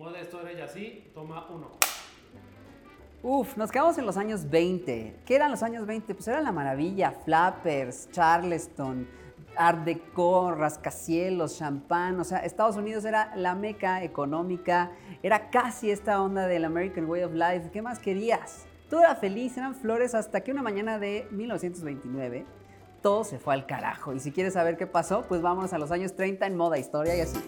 Moda y así, toma uno. Uf, nos quedamos en los años 20. ¿Qué eran los años 20? Pues era la maravilla, flappers, charleston, art deco, rascacielos, champán. O sea, Estados Unidos era la meca económica, era casi esta onda del American Way of Life. ¿Qué más querías? Todo era feliz, eran flores hasta que una mañana de 1929 todo se fue al carajo. Y si quieres saber qué pasó, pues vámonos a los años 30 en moda, historia y así.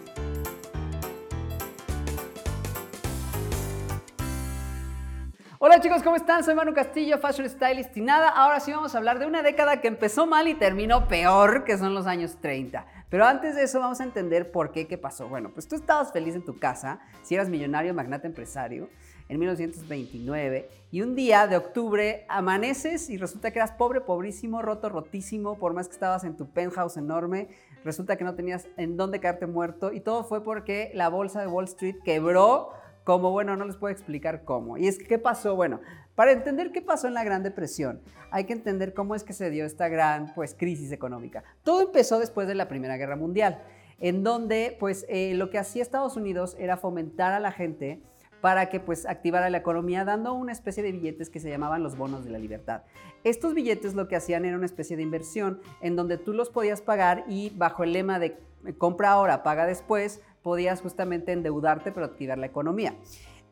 Chicos, ¿cómo están? Soy Manu Castillo, Fashion Stylist y nada, ahora sí vamos a hablar de una década que empezó mal y terminó peor, que son los años 30. Pero antes de eso vamos a entender por qué, qué pasó. Bueno, pues tú estabas feliz en tu casa, si eras millonario, magnate empresario, en 1929, y un día de octubre amaneces y resulta que eras pobre, pobrísimo, roto, rotísimo, por más que estabas en tu penthouse enorme, resulta que no tenías en dónde caerte muerto, y todo fue porque la bolsa de Wall Street quebró como, bueno, no les puedo explicar cómo. Y es que, ¿qué pasó? Bueno, para entender qué pasó en la Gran Depresión, hay que entender cómo es que se dio esta gran, pues, crisis económica. Todo empezó después de la Primera Guerra Mundial, en donde, pues, eh, lo que hacía Estados Unidos era fomentar a la gente para que pues activara la economía dando una especie de billetes que se llamaban los bonos de la libertad. Estos billetes lo que hacían era una especie de inversión en donde tú los podías pagar y bajo el lema de compra ahora, paga después, podías justamente endeudarte pero activar la economía.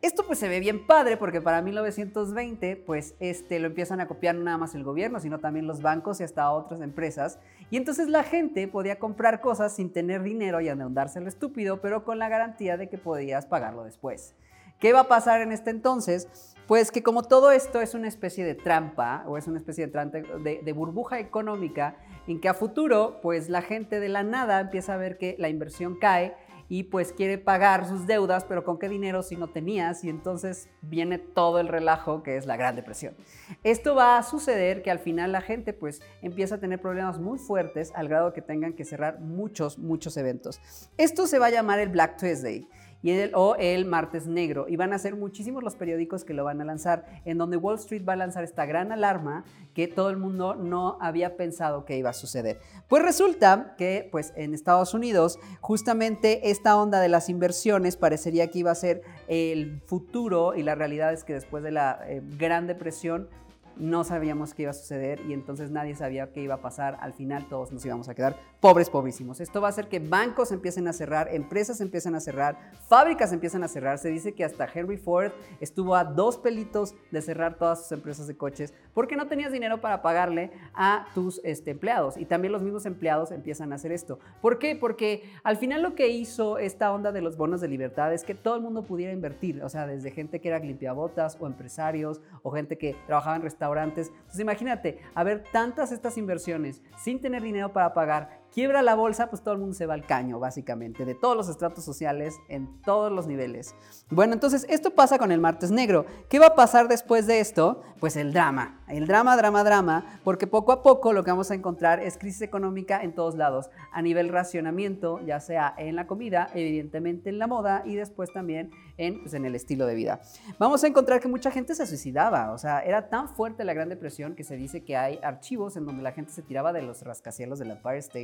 Esto pues se ve bien padre porque para 1920 pues este lo empiezan a copiar no nada más el gobierno, sino también los bancos y hasta otras empresas. Y entonces la gente podía comprar cosas sin tener dinero y endeudarse lo estúpido, pero con la garantía de que podías pagarlo después. ¿Qué va a pasar en este entonces? Pues que como todo esto es una especie de trampa o es una especie de, de, burbuja económica en que a futuro pues la gente de la nada empieza a ver que la inversión cae y pues quiere pagar sus deudas, pero ¿con qué dinero si no tenías? Y entonces viene todo el relajo que es la Gran Depresión. Esto va a suceder que al final la gente pues empieza a tener problemas muy fuertes al grado que tengan que cerrar muchos, muchos eventos. Esto se va a llamar el Black Tuesday y el, o el martes negro. Y van a ser muchísimos los periódicos que lo van a lanzar, en donde Wall Street va a lanzar esta gran alarma que todo el mundo no había pensado que iba a suceder. Pues resulta que pues, en Estados Unidos justamente esta onda de las inversiones parecería que iba a ser el futuro y la realidad es que después de la eh, Gran Depresión no sabíamos qué iba a suceder y entonces nadie sabía qué iba a pasar. Al final todos nos íbamos a quedar pobres, pobrísimos. Esto va a hacer que bancos empiecen a cerrar, empresas empiecen a cerrar, fábricas empiezan a cerrar. Se dice que hasta Henry Ford estuvo a dos pelitos de cerrar todas sus empresas de coches porque no tenías dinero para pagarle a tus este, empleados. Y también los mismos empleados empiezan a hacer esto. ¿Por qué? Porque al final lo que hizo esta onda de los bonos de libertad es que todo el mundo pudiera invertir. O sea, desde gente que era limpiabotas o empresarios o gente que trabajaba en restaurantes entonces imagínate, haber tantas estas inversiones sin tener dinero para pagar quiebra la bolsa, pues todo el mundo se va al caño, básicamente, de todos los estratos sociales, en todos los niveles. Bueno, entonces esto pasa con el martes negro. ¿Qué va a pasar después de esto? Pues el drama, el drama, drama, drama, porque poco a poco lo que vamos a encontrar es crisis económica en todos lados, a nivel racionamiento, ya sea en la comida, evidentemente en la moda y después también en, pues, en el estilo de vida. Vamos a encontrar que mucha gente se suicidaba, o sea, era tan fuerte la Gran Depresión que se dice que hay archivos en donde la gente se tiraba de los rascacielos del Empire State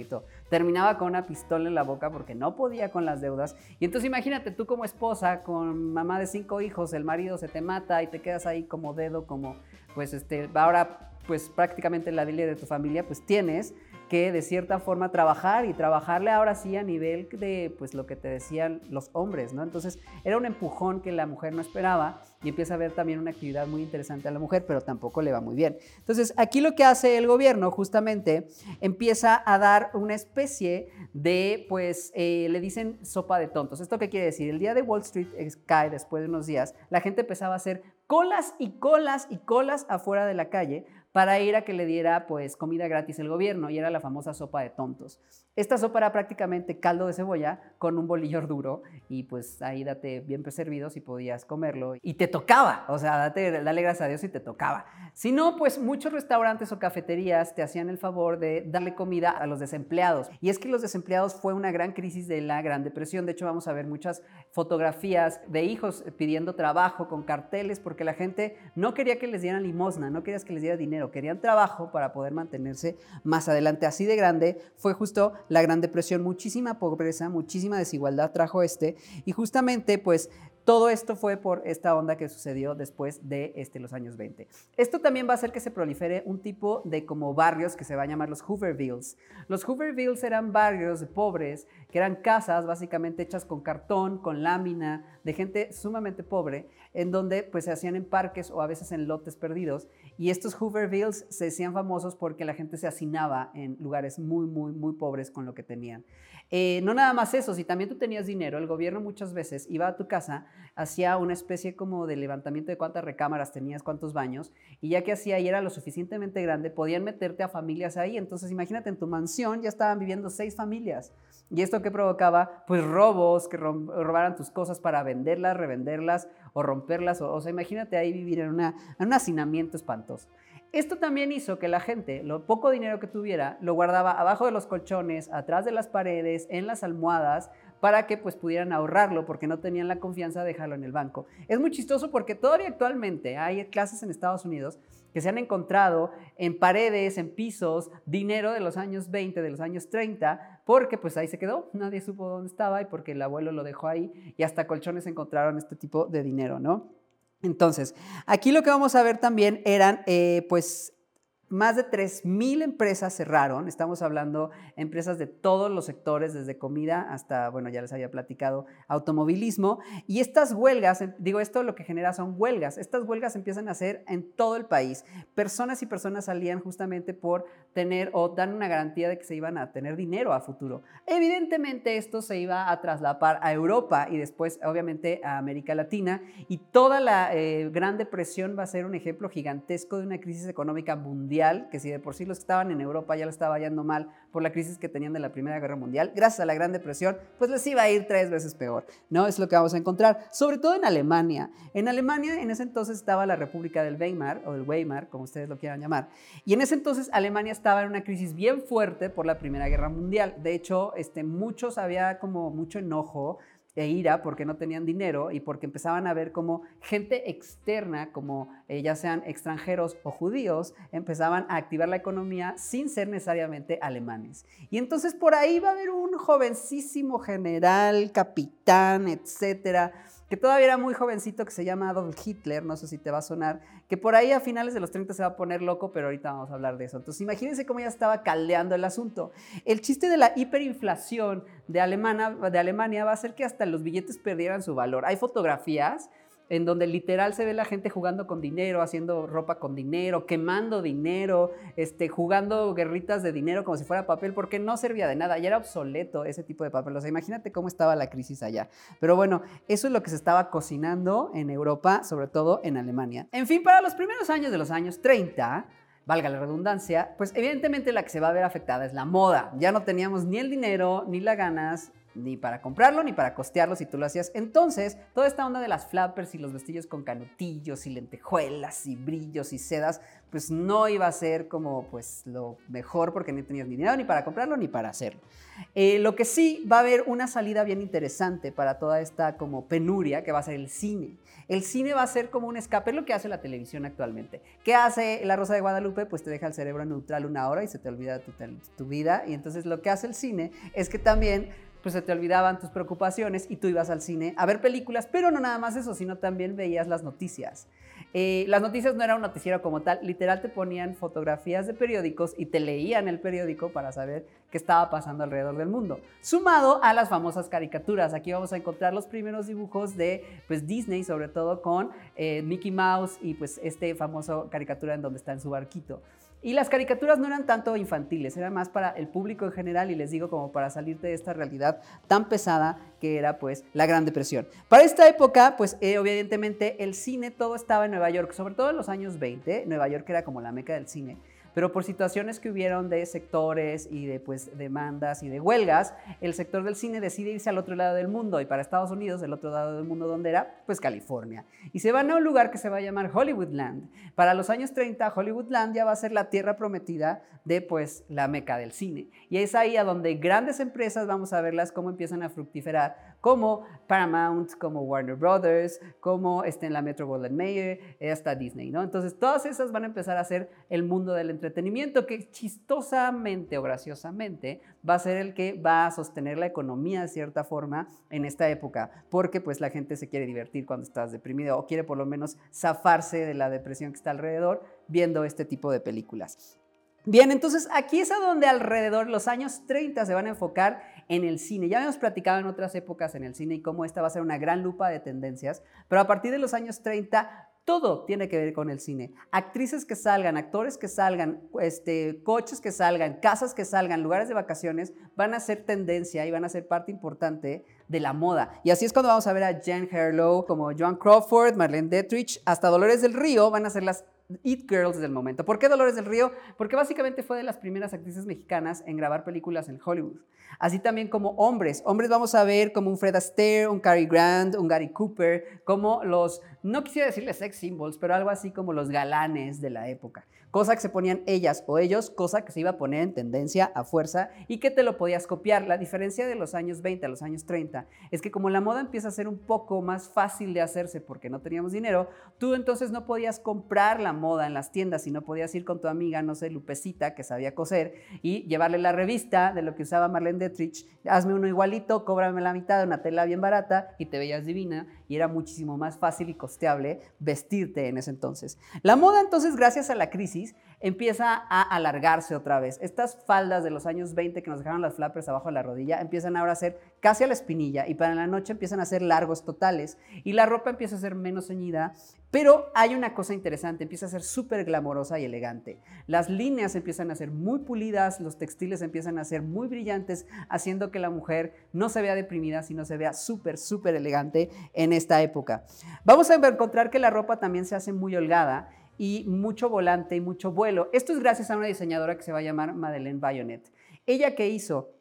terminaba con una pistola en la boca porque no podía con las deudas. Y entonces imagínate tú como esposa, con mamá de cinco hijos, el marido se te mata y te quedas ahí como dedo, como pues este, ahora pues prácticamente la dile de tu familia, pues tienes que de cierta forma trabajar y trabajarle ahora sí a nivel de pues lo que te decían los hombres, ¿no? Entonces era un empujón que la mujer no esperaba y empieza a ver también una actividad muy interesante a la mujer, pero tampoco le va muy bien. Entonces aquí lo que hace el gobierno justamente empieza a dar una especie de pues eh, le dicen sopa de tontos. ¿Esto qué quiere decir? El día de Wall Street cae después de unos días, la gente empezaba a hacer colas y colas y colas afuera de la calle para ir a que le diera pues comida gratis el gobierno y era la famosa sopa de tontos. Esta sopa era prácticamente caldo de cebolla con un bolillo duro y pues ahí date bien servido si podías comerlo y te tocaba, o sea, date, dale gracias a Dios si te tocaba. Si no, pues muchos restaurantes o cafeterías te hacían el favor de darle comida a los desempleados. Y es que los desempleados fue una gran crisis de la Gran Depresión. De hecho, vamos a ver muchas fotografías de hijos pidiendo trabajo con carteles porque la gente no quería que les dieran limosna, no querías que les diera dinero, querían trabajo para poder mantenerse más adelante. Así de grande fue justo la Gran Depresión, muchísima pobreza, muchísima desigualdad trajo este y justamente pues Todo esto fue por esta onda que sucedió después de este, los años 20. Esto también va a hacer que se prolifere un tipo de como barrios que se va a llamar los Hoovervilles. Los Hoovervilles eran barrios de pobres, que eran casas básicamente hechas con cartón, con lámina, de gente sumamente pobre, en donde pues se hacían en parques o a veces en lotes perdidos. Y estos Hoovervilles se hacían famosos porque la gente se hacinaba en lugares muy, muy, muy pobres con lo que tenían. Eh, no nada más eso, si también tú tenías dinero, el gobierno muchas veces iba a tu casa, hacía una especie como de levantamiento de cuántas recámaras tenías, cuántos baños, y ya que hacía y era lo suficientemente grande, podían meterte a familias ahí. Entonces imagínate, en tu mansión ya estaban viviendo seis familias. ¿Y esto que provocaba? Pues robos, que robaran tus cosas para venderlas, revenderlas o romperlas. O, sea, imagínate ahí vivir en, una, en un hacinamiento espantoso. Esto también hizo que la gente, lo poco dinero que tuviera, lo guardaba abajo de los colchones, atrás de las paredes, en las almohadas, para que pues pudieran ahorrarlo porque no tenían la confianza de dejarlo en el banco. Es muy chistoso porque todavía actualmente hay clases en Estados Unidos que se han encontrado en paredes, en pisos, dinero de los años 20, de los años 30, porque pues ahí se quedó, nadie supo dónde estaba y porque el abuelo lo dejó ahí y hasta colchones encontraron este tipo de dinero, ¿no? Entonces, aquí lo que vamos a ver también eran, eh, pues, más de 3.000 empresas cerraron, estamos hablando empresas de todos los sectores, desde comida hasta, bueno, ya les había platicado, automovilismo. Y estas huelgas, em, digo, esto lo que genera son huelgas. Estas huelgas empiezan a hacer en todo el país. Personas y personas salían justamente por tener o dan una garantía de que se iban a tener dinero a futuro. Evidentemente esto se iba a traslapar a Europa y después, obviamente, a América Latina. Y toda la eh, Gran Depresión va a ser un ejemplo gigantesco de una crisis económica mundial que si de por sí los que estaban en Europa ya lo estaba yendo mal por la crisis que tenían de la Primera Guerra Mundial, gracias a la Gran Depresión, pues les iba a ir tres veces peor, ¿no? Es lo que vamos a encontrar, sobre todo en Alemania. En Alemania en ese entonces estaba la República del Weimar, o del Weimar, como ustedes lo quieran llamar, y en ese entonces Alemania estaba en una crisis bien fuerte por la Primera Guerra Mundial. De hecho, este, muchos había como mucho enojo e ira porque no tenían dinero y porque empezaban a ver como gente externa, como eh, ya sean extranjeros o judíos, empezaban a activar la economía sin ser necesariamente alemanes. Y entonces por ahí va a haber un jovencísimo general, capitán, etcétera, que todavía era muy jovencito, que se llama Adolf Hitler, no sé si te va a sonar, que por ahí a finales de los 30 se va a poner loco, pero ahorita vamos a hablar de eso. Entonces imagínense cómo ya estaba caldeando el asunto. El chiste de la hiperinflación de, de Alemania va a ser que hasta los billetes perdieran su valor. Hay fotografías en donde literal se ve la gente jugando con dinero, haciendo ropa con dinero, quemando dinero, este, jugando guerritas de dinero como si fuera papel, porque no servía de nada, ya era obsoleto ese tipo de papel. O sea, imagínate cómo estaba la crisis allá. Pero bueno, eso es lo que se estaba cocinando en Europa, sobre todo en Alemania. En fin, para los primeros años de los años 30, valga la redundancia, pues evidentemente la que se va a ver afectada es la moda. Ya no teníamos ni el dinero, ni las ganas, ni para comprarlo ni para costearlo si tú lo hacías. Entonces, toda esta onda de las flappers y los vestidos con canutillos y lentejuelas y brillos y sedas, pues no iba a ser como pues lo mejor porque no tenías ni dinero ni para comprarlo ni para hacerlo. Eh, lo que sí va a haber una salida bien interesante para toda esta como penuria que va a ser el cine. El cine va a ser como un escape, es lo que hace la televisión actualmente. ¿Qué hace La Rosa de Guadalupe? Pues te deja el cerebro neutral una hora y se te olvida tu, tu vida. Y entonces lo que hace el cine es que también pues se te olvidaban tus preocupaciones y tú ibas al cine a ver películas, pero no nada más eso, sino también veías las noticias. Eh, las noticias no eran un noticiero como tal, literal te ponían fotografías de periódicos y te leían el periódico para saber qué estaba pasando alrededor del mundo. Sumado a las famosas caricaturas, aquí vamos a encontrar los primeros dibujos de pues, Disney, sobre todo con eh, Mickey Mouse y pues este famoso caricatura en donde está en su barquito. Y las caricaturas no eran tanto infantiles, eran más para el público en general y les digo como para salirte de esta realidad tan pesada que era pues la Gran Depresión. Para esta época, pues eh, evidentemente el cine todo estaba en Nueva York, sobre todo en los años 20, Nueva York era como la meca del cine pero por situaciones que hubieron de sectores y de pues, demandas y de huelgas, el sector del cine decide irse al otro lado del mundo y para Estados Unidos, el otro lado del mundo, ¿dónde era? Pues California. Y se van a un lugar que se va a llamar Hollywoodland. Para los años 30, Hollywoodland ya va a ser la tierra prometida de pues la meca del cine. Y es ahí a donde grandes empresas, vamos a verlas cómo empiezan a fructiferar como Paramount, como Warner Brothers, como este, en la Metro Golden Mayer, hasta Disney, ¿no? Entonces, todas esas van a empezar a ser el mundo del entretenimiento que chistosamente o graciosamente va a ser el que va a sostener la economía de cierta forma en esta época, porque pues la gente se quiere divertir cuando estás deprimido o quiere por lo menos zafarse de la depresión que está alrededor viendo este tipo de películas. Bien, entonces aquí es a donde alrededor los años 30 se van a enfocar en el cine. Ya habíamos platicado en otras épocas en el cine y cómo esta va a ser una gran lupa de tendencias, pero a partir de los años 30 todo tiene que ver con el cine. Actrices que salgan, actores que salgan, este, coches que salgan, casas que salgan, lugares de vacaciones, van a ser tendencia y van a ser parte importante de la moda. Y así es cuando vamos a ver a Jen Harlow, como Joan Crawford, Marlene Dietrich, hasta Dolores del Río, van a ser las It Girls del momento. ¿Por qué Dolores del Río? Porque básicamente fue de las primeras actrices mexicanas en grabar películas en Hollywood. Así también como hombres. Hombres vamos a ver como un Fred Astaire, un Cary Grant, un Gary Cooper, como los, no quisiera decirles sex symbols, pero algo así como los galanes de la época. Cosa que se ponían ellas o ellos, cosa que se iba a poner en tendencia a fuerza y que te lo podías copiar. La diferencia de los años 20 a los años 30 es que como la moda empieza a ser un poco más fácil de hacerse porque no teníamos dinero, tú entonces no podías comprar la moda en las tiendas y no podías ir con tu amiga, no sé, Lupecita, que sabía coser, y llevarle la revista de lo que usaba Marlene Dietrich, hazme uno igualito, cóbrame la mitad de una tela bien barata y te veías divina y era muchísimo más fácil y costeable vestirte en ese entonces. La moda entonces, gracias a la crisis, empieza a alargarse otra vez. Estas faldas de los años 20 que nos dejaron las flappers abajo de la rodilla empiezan ahora a ser casi a la espinilla y para la noche empiezan a ser largos totales y la ropa empieza a ser menos ceñida, pero hay una cosa interesante, empieza a ser súper glamorosa y elegante. Las líneas empiezan a ser muy pulidas, los textiles empiezan a ser muy brillantes, haciendo que la mujer no se vea deprimida, sino se vea súper, súper elegante en esta época. Vamos a encontrar que la ropa también se hace muy holgada y mucho volante y mucho vuelo. Esto es gracias a una diseñadora que se va a llamar Madeleine Bayonet. ¿Ella qué hizo?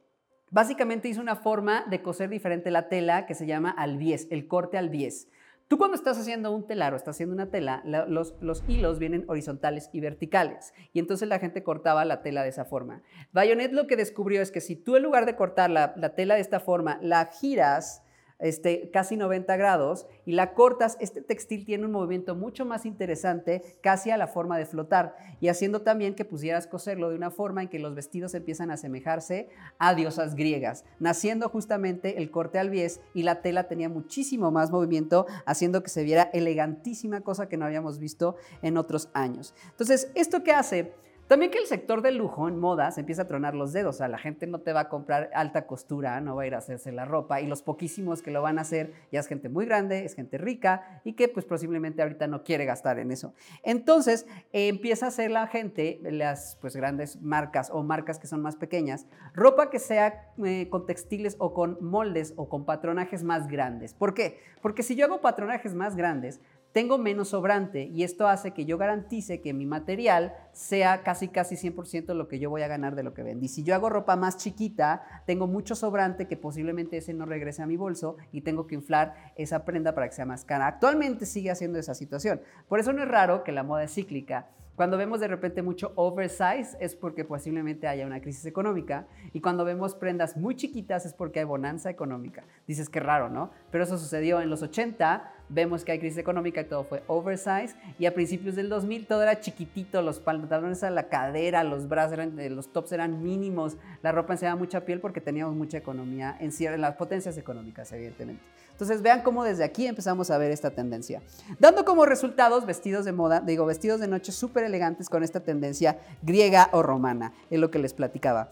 Básicamente hizo una forma de coser diferente la tela que se llama albies, el corte albies. Tú cuando estás haciendo un telar o estás haciendo una tela, los, los, hilos vienen horizontales y verticales. Y entonces la gente cortaba la tela de esa forma. Bayonet lo que descubrió es que si tú en lugar de cortar la, la tela de esta forma, la giras este, casi 90 grados y la cortas, este textil tiene un movimiento mucho más interesante, casi a la forma de flotar, y haciendo también que pusieras coserlo de una forma en que los vestidos empiezan a asemejarse a diosas griegas, naciendo justamente el corte al bies y la tela tenía muchísimo más movimiento, haciendo que se viera elegantísima, cosa que no habíamos visto en otros años. Entonces, ¿esto qué hace? También que el sector del lujo en moda se empieza a tronar los dedos, o sea, la gente no te va a comprar alta costura, no va a ir a hacerse la ropa y los poquísimos que lo van a hacer ya es gente muy grande, es gente rica y que pues posiblemente ahorita no quiere gastar en eso. Entonces empieza a hacer la gente, las pues grandes marcas o marcas que son más pequeñas, ropa que sea eh, con textiles o con moldes o con patronajes más grandes. ¿Por qué? Porque si yo hago patronajes más grandes, tengo menos sobrante y esto hace que yo garantice que mi material sea casi casi 100% lo que yo voy a ganar de lo que vendí. Si yo hago ropa más chiquita, tengo mucho sobrante que posiblemente ese no regrese a mi bolso y tengo que inflar esa prenda para que sea más cara. Actualmente sigue haciendo esa situación. Por eso no es raro que la moda es cíclica cuando vemos de repente mucho oversize es porque posiblemente haya una crisis económica y cuando vemos prendas muy chiquitas es porque hay bonanza económica. Dices que raro, ¿no? Pero eso sucedió en los 80, vemos que hay crisis económica y todo fue oversize y a principios del 2000 todo era chiquitito, los pantalones a la cadera, los brazos eran, eh, los tops eran mínimos, la ropa enseñaba mucha piel porque teníamos mucha economía en, en las potencias económicas, evidentemente. Entonces vean cómo desde aquí empezamos a ver esta tendencia. Dando como resultados vestidos de moda, digo, vestidos de noche súper elegantes con esta tendencia griega o romana, es lo que les platicaba.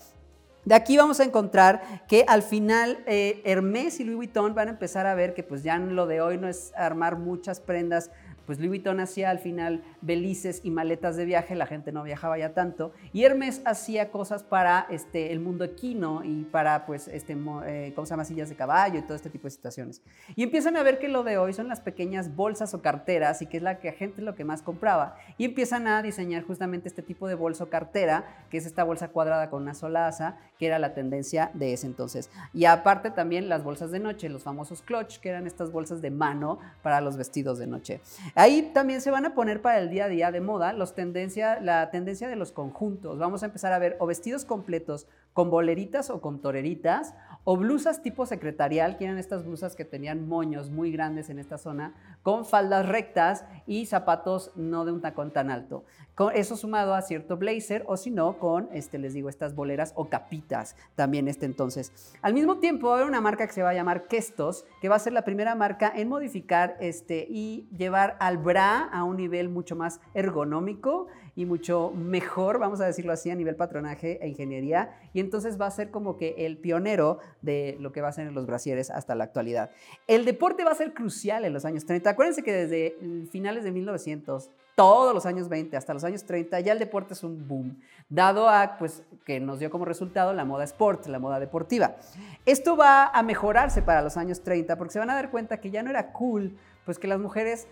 De aquí vamos a encontrar que al final eh, Hermès y Louis Vuitton van a empezar a ver que pues ya lo de hoy no es armar muchas prendas pues Louis Vuitton hacía al final belices y maletas de viaje, la gente no viajaba ya tanto, y Hermes hacía cosas para este, el mundo equino y para, pues, este, eh, ¿cómo se llama? Sillas de caballo y todo este tipo de situaciones. Y empiezan a ver que lo de hoy son las pequeñas bolsas o carteras y que es la que la gente lo que más compraba. Y empiezan a diseñar justamente este tipo de bolsa o cartera, que es esta bolsa cuadrada con una sola asa, que era la tendencia de ese entonces. Y aparte también las bolsas de noche, los famosos clutch, que eran estas bolsas de mano para los vestidos de noche. Ahí también se van a poner para el día a día de moda los tendencia, la tendencia de los conjuntos. Vamos a empezar a ver o vestidos completos con boleritas o con toreritas, o blusas tipo secretarial, que eran estas blusas que tenían moños muy grandes en esta zona, con faldas rectas y zapatos no de un tacón tan alto. Con eso sumado a cierto blazer o si no con, este, les digo, estas boleras o capitas también este entonces. Al mismo tiempo va a haber una marca que se va a llamar Kestos, que va a ser la primera marca en modificar este, y llevar al bra a un nivel mucho más ergonómico y mucho mejor, vamos a decirlo así, a nivel patronaje e ingeniería. Y entonces va a ser como que el pionero de lo que va a ser en los brasieres hasta la actualidad. El deporte va a ser crucial en los años 30. Acuérdense que desde finales de 1900 todos los años 20 hasta los años 30 ya el deporte es un boom, dado a pues que nos dio como resultado la moda sport, la moda deportiva. Esto va a mejorarse para los años 30 porque se van a dar cuenta que ya no era cool pues que las mujeres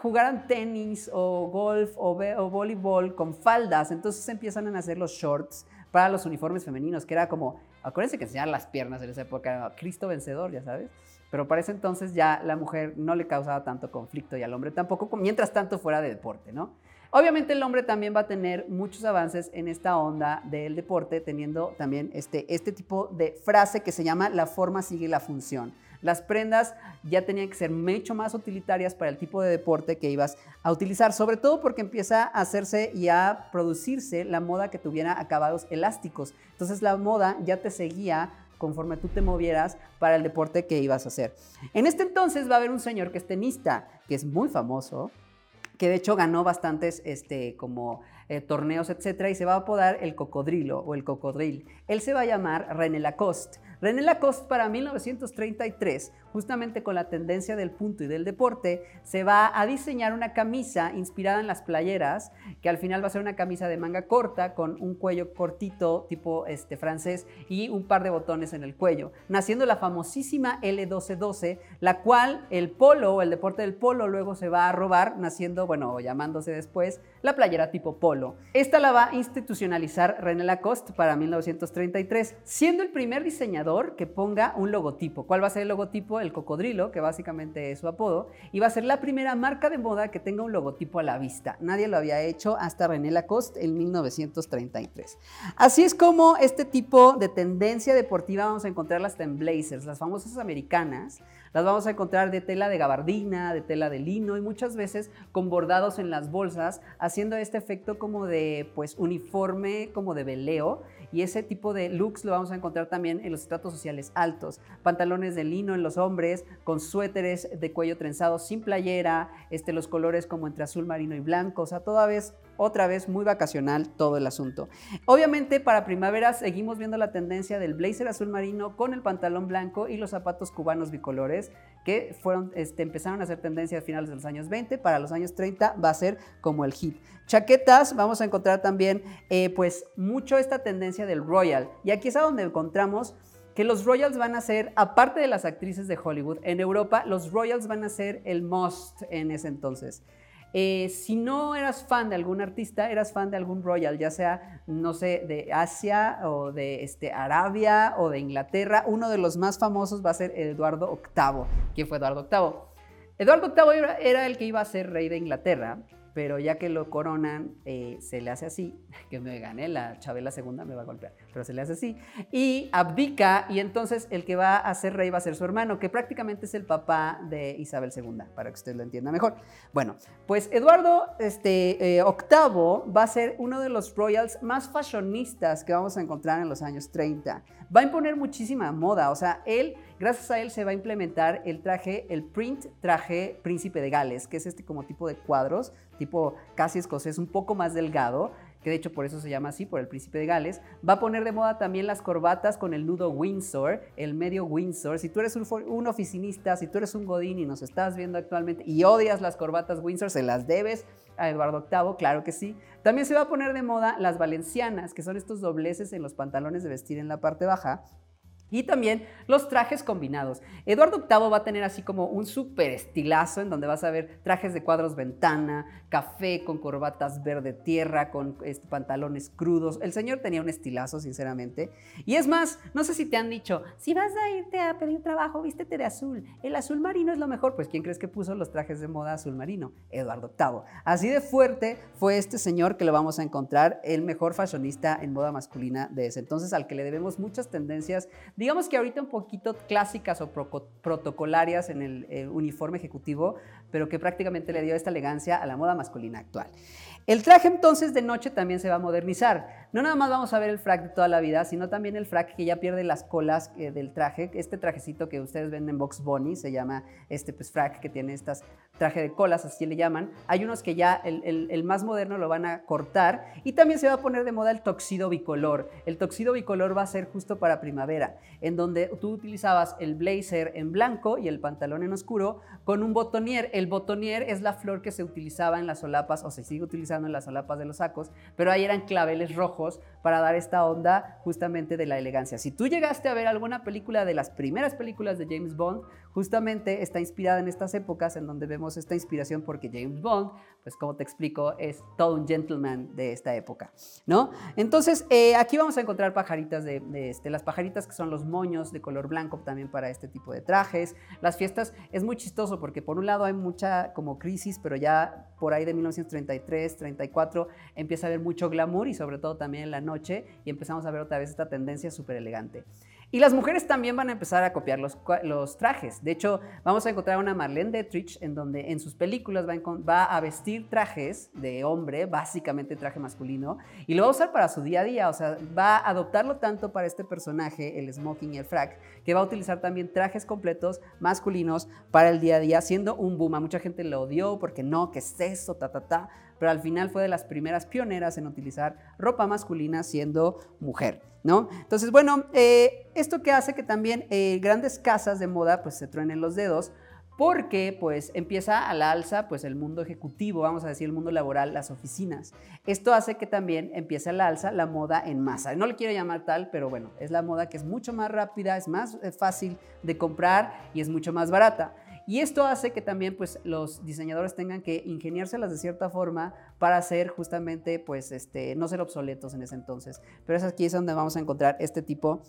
jugaran tenis o golf o, o voleibol con faldas, entonces empiezan a hacer los shorts para los uniformes femeninos, que era como, acuérdense que enseñar las piernas en esa época, Cristo vencedor, ya sabes. Pero para ese entonces ya la mujer no le causaba tanto conflicto y al hombre tampoco, mientras tanto fuera de deporte, ¿no? Obviamente el hombre también va a tener muchos avances en esta onda del deporte, teniendo también este, este tipo de frase que se llama la forma sigue la función. Las prendas ya tenían que ser mucho más utilitarias para el tipo de deporte que ibas a utilizar, sobre todo porque empieza a hacerse y a producirse la moda que tuviera acabados elásticos. Entonces la moda ya te seguía conforme tú te movieras para el deporte que ibas a hacer. En este entonces va a haber un señor que es tenista, que es muy famoso, que de hecho ganó bastantes este, como eh, torneos, etcétera, y se va a apodar el cocodrilo o el cocodril. Él se va a llamar René Lacoste. René Lacoste para 1933, justamente con la tendencia del punto y del deporte, se va a diseñar una camisa inspirada en las playeras, que al final va a ser una camisa de manga corta con un cuello cortito tipo este, francés y un par de botones en el cuello, naciendo la famosísima L1212, la cual el polo, el deporte del polo, luego se va a robar, naciendo, bueno, llamándose después la playera tipo polo. Esta la va a institucionalizar René Lacoste para 1933, siendo el primer diseñador que ponga un logotipo. ¿Cuál va a ser el logotipo? El cocodrilo, que básicamente es su apodo, y va a ser la primera marca de moda que tenga un logotipo a la vista. Nadie lo había hecho hasta René Lacoste en 1933. Así es como este tipo de tendencia deportiva vamos a encontrarlas en blazers, las famosas americanas, las vamos a encontrar de tela de gabardina, de tela de lino y muchas veces con bordados en las bolsas, haciendo este efecto como de pues uniforme, como de veleo. Y ese tipo de looks lo vamos a encontrar también en los estratos sociales altos. Pantalones de lino en los hombres, con suéteres de cuello trenzado sin playera, este, los colores como entre azul marino y blanco, o sea, toda vez otra vez muy vacacional todo el asunto. Obviamente para primavera seguimos viendo la tendencia del blazer azul marino con el pantalón blanco y los zapatos cubanos bicolores que fueron, este, empezaron a ser tendencia a finales de los años 20, para los años 30 va a ser como el hit. Chaquetas, vamos a encontrar también eh, pues mucho esta tendencia del royal y aquí es a donde encontramos que los royals van a ser, aparte de las actrices de Hollywood, en Europa los royals van a ser el must en ese entonces. Eh, si no eras fan de algún artista, eras fan de algún royal, ya sea, no sé, de Asia o de este, Arabia o de Inglaterra. Uno de los más famosos va a ser Eduardo VIII. ¿Quién fue Eduardo VIII? Eduardo VIII era el que iba a ser rey de Inglaterra pero ya que lo coronan, eh, se le hace así, que me gané, la Chabela segunda me va a golpear, pero se le hace así, y abdica, y entonces el que va a ser rey va a ser su hermano, que prácticamente es el papá de Isabel II, para que usted lo entienda mejor. Bueno, pues Eduardo este, eh, VIII va a ser uno de los royals más fashionistas que vamos a encontrar en los años 30. Va a imponer muchísima moda, o sea, él Gracias a él se va a implementar el traje, el print traje príncipe de Gales, que es este como tipo de cuadros, tipo casi escocés, un poco más delgado, que de hecho por eso se llama así, por el príncipe de Gales. Va a poner de moda también las corbatas con el nudo Windsor, el medio Windsor. Si tú eres un, oficinista, si tú eres un godín y nos estás viendo actualmente y odias las corbatas Windsor, se las debes a Eduardo VIII, claro que sí. También se va a poner de moda las valencianas, que son estos dobleces en los pantalones de vestir en la parte baja, y también los trajes combinados. Eduardo VIII va a tener así como un súper estilazo en donde vas a ver trajes de cuadros ventana, café con corbatas verde tierra, con este, pantalones crudos. El señor tenía un estilazo, sinceramente. Y es más, no sé si te han dicho, si vas a irte a pedir trabajo, vístete de azul. El azul marino es lo mejor. Pues ¿quién crees que puso los trajes de moda azul marino? Eduardo VIII. Así de fuerte fue este señor que lo vamos a encontrar, el mejor fashionista en moda masculina de ese entonces, al que le debemos muchas tendencias digamos que ahorita un poquito clásicas o protocolarias en el eh, uniforme ejecutivo, pero que prácticamente le dio esta elegancia a la moda masculina actual. El traje entonces de noche también se va a modernizar. No nada más vamos a ver el frac de toda la vida, sino también el frac que ya pierde las colas eh, del traje. Este trajecito que ustedes ven en Box Bunny se llama este pues, frac que tiene estas traje de colas, así le llaman. Hay unos que ya el, más moderno lo van a cortar y también se va a poner de moda el toxido bicolor. El toxido bicolor va a ser justo para primavera, en donde tú utilizabas el blazer en blanco y el pantalón en oscuro con un botonier. El botonier es la flor que se utilizaba en las solapas o se sigue utilizando en las solapas de los sacos, pero ahí eran claveles rojos para dar esta onda justamente de la elegancia. Si tú llegaste a ver alguna película de las primeras películas de James Bond, justamente está inspirada en estas épocas en donde vemos esta inspiración porque James Bond, pues como te explico, es todo un gentleman de esta época, ¿no? Entonces, eh, aquí vamos a encontrar pajaritas de, este, las pajaritas que son los moños de color blanco también para este tipo de trajes. Las fiestas es muy chistoso porque por un lado hay mucha como crisis, pero ya por ahí de 1933, 34 empieza a haber mucho glamour y sobre todo también en la noche y empezamos a ver otra vez esta tendencia súper elegante. Y las mujeres también van a empezar a copiar los, trajes. De hecho, vamos a encontrar una Marlene Dietrich en donde en sus películas va, a vestir trajes de hombre, básicamente traje masculino, y lo va a usar para su día a día. O sea, va a adoptarlo tanto para este personaje, el smoking y el frac, que va a utilizar también trajes completos masculinos para el día a día, siendo un boom. Mucha gente lo odió porque no, ¿qué es eso? Ta, ta, ta pero al final fue de las primeras pioneras en utilizar ropa masculina siendo mujer, ¿no? Entonces, bueno, eh, esto que hace que también eh, grandes casas de moda pues se truenen los dedos, porque pues empieza a la alza pues el mundo ejecutivo, vamos a decir el mundo laboral, las oficinas. Esto hace que también empiece a la alza la moda en masa. No le quiero llamar tal, pero bueno, es la moda que es mucho más rápida, es más eh, fácil de comprar y es mucho más barata. Y esto hace que también pues, los diseñadores tengan que ingeniárselas de cierta forma para hacer justamente, pues, este, no ser obsoletos en ese entonces. Pero es aquí es donde vamos a encontrar este tipo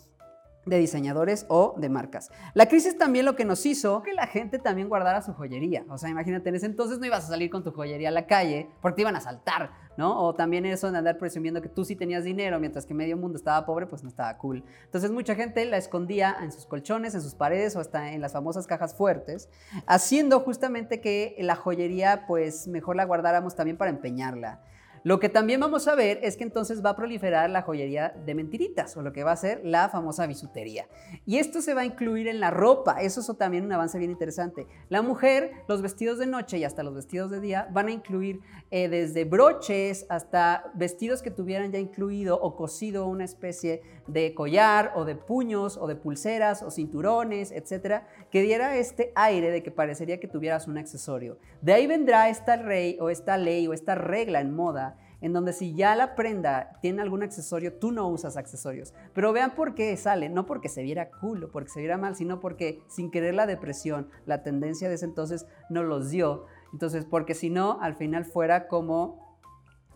de diseñadores o de marcas. La crisis también lo que nos hizo que la gente también guardara su joyería. O sea, imagínate, en ese entonces no ibas a salir con tu joyería a la calle porque te iban a saltar, ¿no? O también eso de andar presumiendo que tú sí tenías dinero mientras que medio mundo estaba pobre, pues no estaba cool. Entonces mucha gente la escondía en sus colchones, en sus paredes o hasta en las famosas cajas fuertes, haciendo justamente que la joyería pues mejor la guardáramos también para empeñarla. Lo que también vamos a ver es que entonces va a proliferar la joyería de mentiritas o lo que va a ser la famosa bisutería. Y esto se va a incluir en la ropa, eso es también un avance bien interesante. La mujer, los vestidos de noche y hasta los vestidos de día van a incluir eh, desde broches hasta vestidos que tuvieran ya incluido o cosido una especie de collar o de puños o de pulseras o cinturones, etcétera, que diera este aire de que parecería que tuvieras un accesorio. De ahí vendrá esta ley o esta ley o esta regla en moda en donde si ya la prenda tiene algún accesorio, tú no usas accesorios. Pero vean por qué sale, no porque se viera cool o porque se viera mal, sino porque sin querer la depresión, la tendencia de ese entonces no los dio. Entonces, porque si no, al final fuera como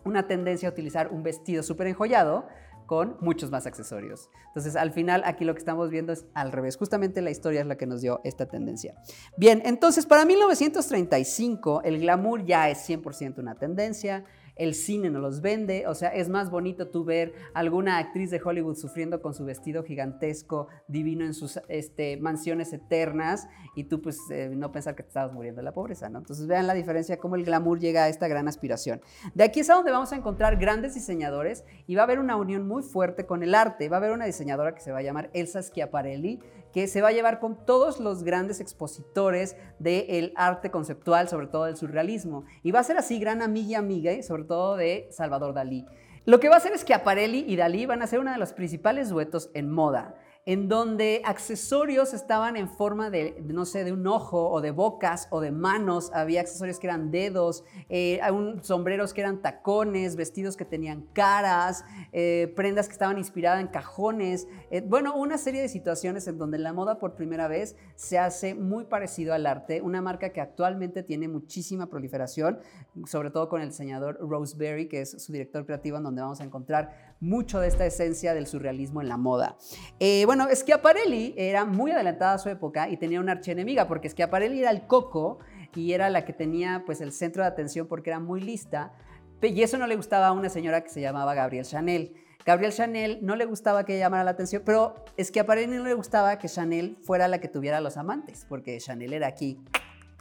una tendencia a utilizar un vestido súper enjollado, con muchos más accesorios. Entonces, al final, aquí lo que estamos viendo es al revés. Justamente la historia es la que nos dio esta tendencia. Bien, entonces, para 1935, el glamour ya es 100% una tendencia el cine no los vende, o sea, es más bonito tú ver alguna actriz de Hollywood sufriendo con su vestido gigantesco, divino en sus este, mansiones eternas, y tú pues eh, no pensar que te estabas muriendo de la pobreza, ¿no? Entonces vean la diferencia, cómo el glamour llega a esta gran aspiración. De aquí es a donde vamos a encontrar grandes diseñadores y va a haber una unión muy fuerte con el arte. Va a haber una diseñadora que se va a llamar Elsa Schiaparelli, que se va a llevar con todos los grandes expositores del arte conceptual, sobre todo del surrealismo. Y va a ser así gran amiga y amiga, sobre todo de Salvador Dalí. Lo que va a hacer es que Aparelli y Dalí van a ser uno de los principales duetos en moda en donde accesorios estaban en forma de, no sé, de un ojo o de bocas o de manos. Había accesorios que eran dedos, eh, sombreros que eran tacones, vestidos que tenían caras, eh, prendas que estaban inspiradas en cajones. Eh, bueno, una serie de situaciones en donde la moda por primera vez se hace muy parecido al arte. Una marca que actualmente tiene muchísima proliferación, sobre todo con el diseñador Roseberry, que es su director creativo, en donde vamos a encontrar mucho de esta esencia del surrealismo en la moda. bueno, bueno, Schiaparelli era muy adelantada a su época y tenía una archienemiga, porque Schiaparelli era el coco y era la que tenía pues el centro de atención porque era muy lista, y eso no le gustaba a una señora que se llamaba Gabrielle Chanel. Gabriel Chanel no le gustaba que llamara la atención, pero es que a no le gustaba que Chanel fuera la que tuviera los amantes, porque Chanel era aquí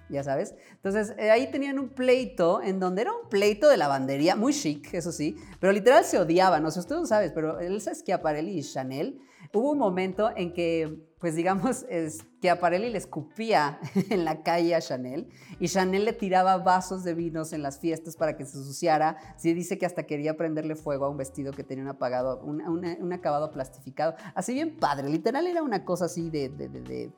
ya sabes. Entonces, eh, ahí tenían un pleito en donde era un pleito de lavandería, muy chic, eso sí, pero literal se odiaban, no sé, usted no sabes, pero el Schiaparelli y Chanel, hubo un momento en que, pues digamos, Schiaparelli le escupía en la calle a Chanel y Chanel le tiraba vasos de vinos en las fiestas para que se suciara. Sí, dice que hasta quería prenderle fuego a un vestido que tenía un, apagado, un, acabado plastificado. Así bien padre, literal era una cosa así de de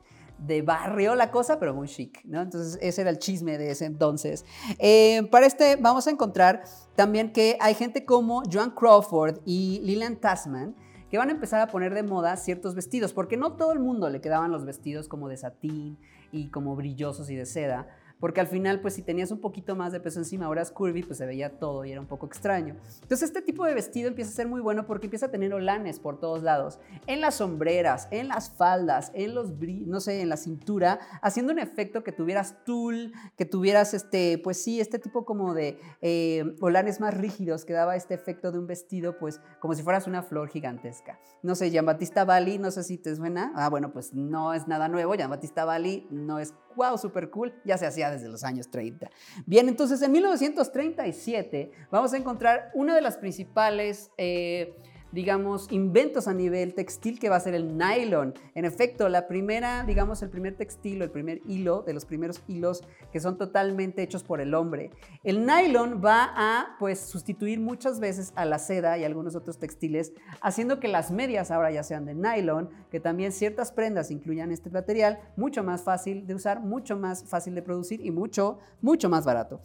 barrio la cosa, pero muy chic, ¿no? Entonces ese era el chisme de ese entonces. Eh, para este vamos a encontrar también que hay gente como Joan Crawford y Lillian Tasman que van a empezar a poner de moda ciertos vestidos, porque no todo el mundo le quedaban los vestidos como de satín y como brillosos y de seda, porque al final, pues si tenías un poquito más de peso encima, ahora es curvy, pues se veía todo y era un poco extraño. Entonces este tipo de vestido empieza a ser muy bueno porque empieza a tener olanes por todos lados, en las sombreras, en las faldas, en los, no sé, en la cintura, haciendo un efecto que tuvieras tul, que tuvieras, este, pues sí, este tipo como de eh, olanes más rígidos que daba este efecto de un vestido, pues como si fueras una flor gigantesca. No sé, Jean-Baptiste Bali, no sé si te suena. Ah, bueno, pues no es nada nuevo, Jean-Baptiste Bali no es wow, súper cool, ya se hacía desde los años 30. Bien, entonces en 1937 vamos a encontrar una de las principales... Eh, digamos, inventos a nivel textil que va a ser el nylon. En efecto, la primera, digamos, el primer textil o el primer hilo, de los primeros hilos que son totalmente hechos por el hombre. El nylon va a, pues, sustituir muchas veces a la seda y algunos otros textiles, haciendo que las medias ahora ya sean de nylon, que también ciertas prendas incluyan este material, mucho más fácil de usar, mucho más fácil de producir y mucho, mucho más barato.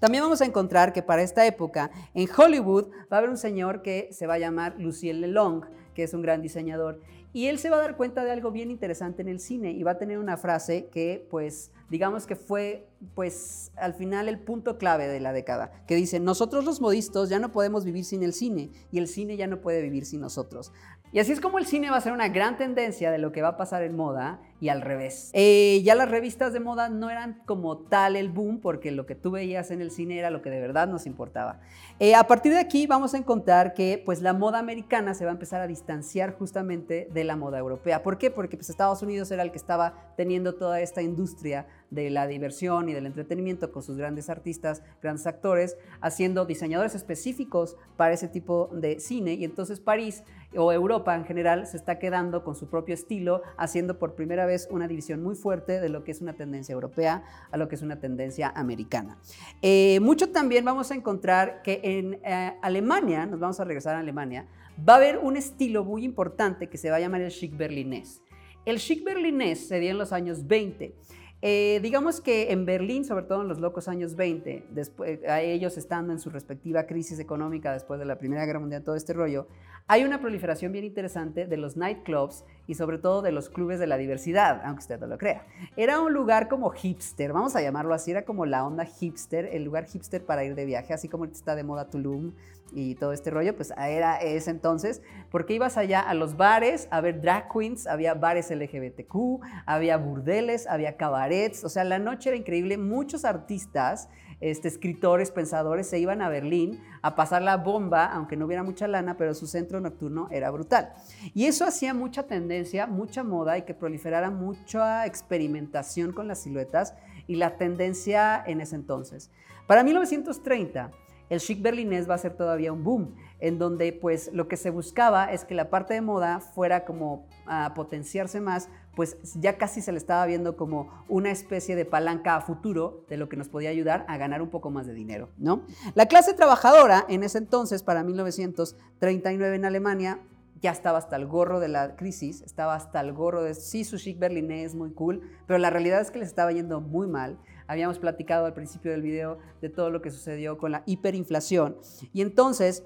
También vamos a encontrar que para esta época en Hollywood va a haber un señor que se va a llamar Lucien Lelong, que es un gran diseñador, y él se va a dar cuenta de algo bien interesante en el cine y va a tener una frase que pues digamos que fue pues al final el punto clave de la década, que dice, nosotros los modistas ya no podemos vivir sin el cine y el cine ya no puede vivir sin nosotros. Y así es como el cine va a ser una gran tendencia de lo que va a pasar en moda y al revés. Eh, ya las revistas de moda no eran como tal el boom porque lo que tú veías en el cine era lo que de verdad nos importaba. Eh, a partir de aquí vamos a encontrar que pues la moda americana se va a empezar a distanciar justamente de la moda europea. ¿Por qué? Porque pues, Estados Unidos era el que estaba teniendo toda esta industria de la diversión y del entretenimiento con sus grandes artistas, grandes actores, haciendo diseñadores específicos para ese tipo de cine. Y entonces París o Europa en general se está quedando con su propio estilo, haciendo por primera vez una división muy fuerte de lo que es una tendencia europea a lo que es una tendencia americana. Eh, mucho también vamos a encontrar que en eh, Alemania, nos vamos a regresar a Alemania, va a haber un estilo muy importante que se va a llamar el chic berlinés. El chic berlinés se dio en los años 20 eh, digamos que en Berlín, sobre todo en los locos años 20, después, a ellos estando en su respectiva crisis económica después de la Primera Guerra Mundial, todo este rollo, hay una proliferación bien interesante de los nightclubs y sobre todo de los clubes de la diversidad, aunque usted no lo crea. Era un lugar como hipster, vamos a llamarlo así, era como la onda hipster, el lugar hipster para ir de viaje, así como está de moda Tulum y todo este rollo, pues era ese entonces, porque ibas allá a los bares a ver drag queens, había bares LGBTQ, había burdeles, había cabarets, o sea, la noche era increíble, muchos artistas este, escritores, pensadores se iban a Berlín a pasar la bomba, aunque no hubiera mucha lana, pero su centro nocturno era brutal. Y eso hacía mucha tendencia, mucha moda y que proliferara mucha experimentación con las siluetas y la tendencia en ese entonces. Para 1930, el chic berlinés va a ser todavía un boom, en donde pues lo que se buscaba es que la parte de moda fuera como a potenciarse más, pues ya casi se le estaba viendo como una especie de palanca a futuro de lo que nos podía ayudar a ganar un poco más de dinero, ¿no? La clase trabajadora en ese entonces, para 1939 en Alemania, ya estaba hasta el gorro de la crisis, estaba hasta el gorro de, sí, su chic berlinés, muy cool, pero la realidad es que les estaba yendo muy mal. Habíamos platicado al principio del video de todo lo que sucedió con la hiperinflación. Y entonces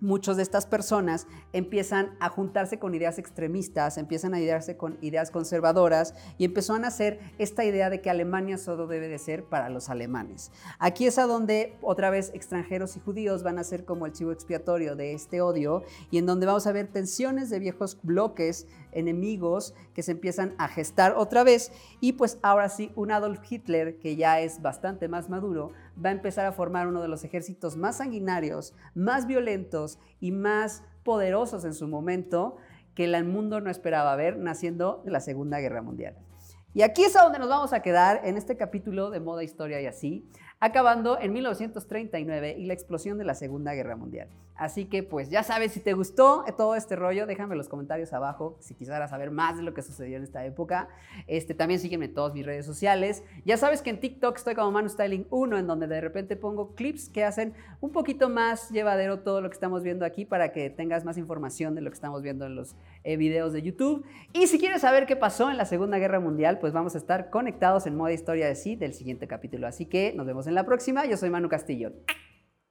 muchas de estas personas empiezan a juntarse con ideas extremistas, empiezan a idearse con ideas conservadoras y empezó a nacer esta idea de que Alemania solo debe de ser para los alemanes. Aquí es a donde otra vez extranjeros y judíos van a ser como el chivo expiatorio de este odio y en donde vamos a ver tensiones de viejos bloques enemigos que se empiezan a gestar otra vez y pues ahora sí un Adolf Hitler que ya es bastante más maduro va a empezar a formar uno de los ejércitos más sanguinarios, más violentos y más poderosos en su momento que el mundo no esperaba ver, naciendo la Segunda Guerra Mundial. Y aquí es a donde nos vamos a quedar en este capítulo de moda, historia y así, acabando en 1939 y la explosión de la Segunda Guerra Mundial. Así que pues ya sabes, si te gustó todo este rollo, déjame los comentarios abajo si quisieras saber más de lo que sucedió en esta época. Este, también sígueme en todas mis redes sociales. Ya sabes que en TikTok estoy como Manu Styling 1, en donde de repente pongo clips que hacen un poquito más llevadero todo lo que estamos viendo aquí para que tengas más información de lo que estamos viendo en los eh, videos de YouTube. Y si quieres saber qué pasó en la Segunda Guerra Mundial, pues vamos a estar conectados en Moda Historia de Sí del siguiente capítulo. Así que nos vemos en la próxima. Yo soy Manu Castillo.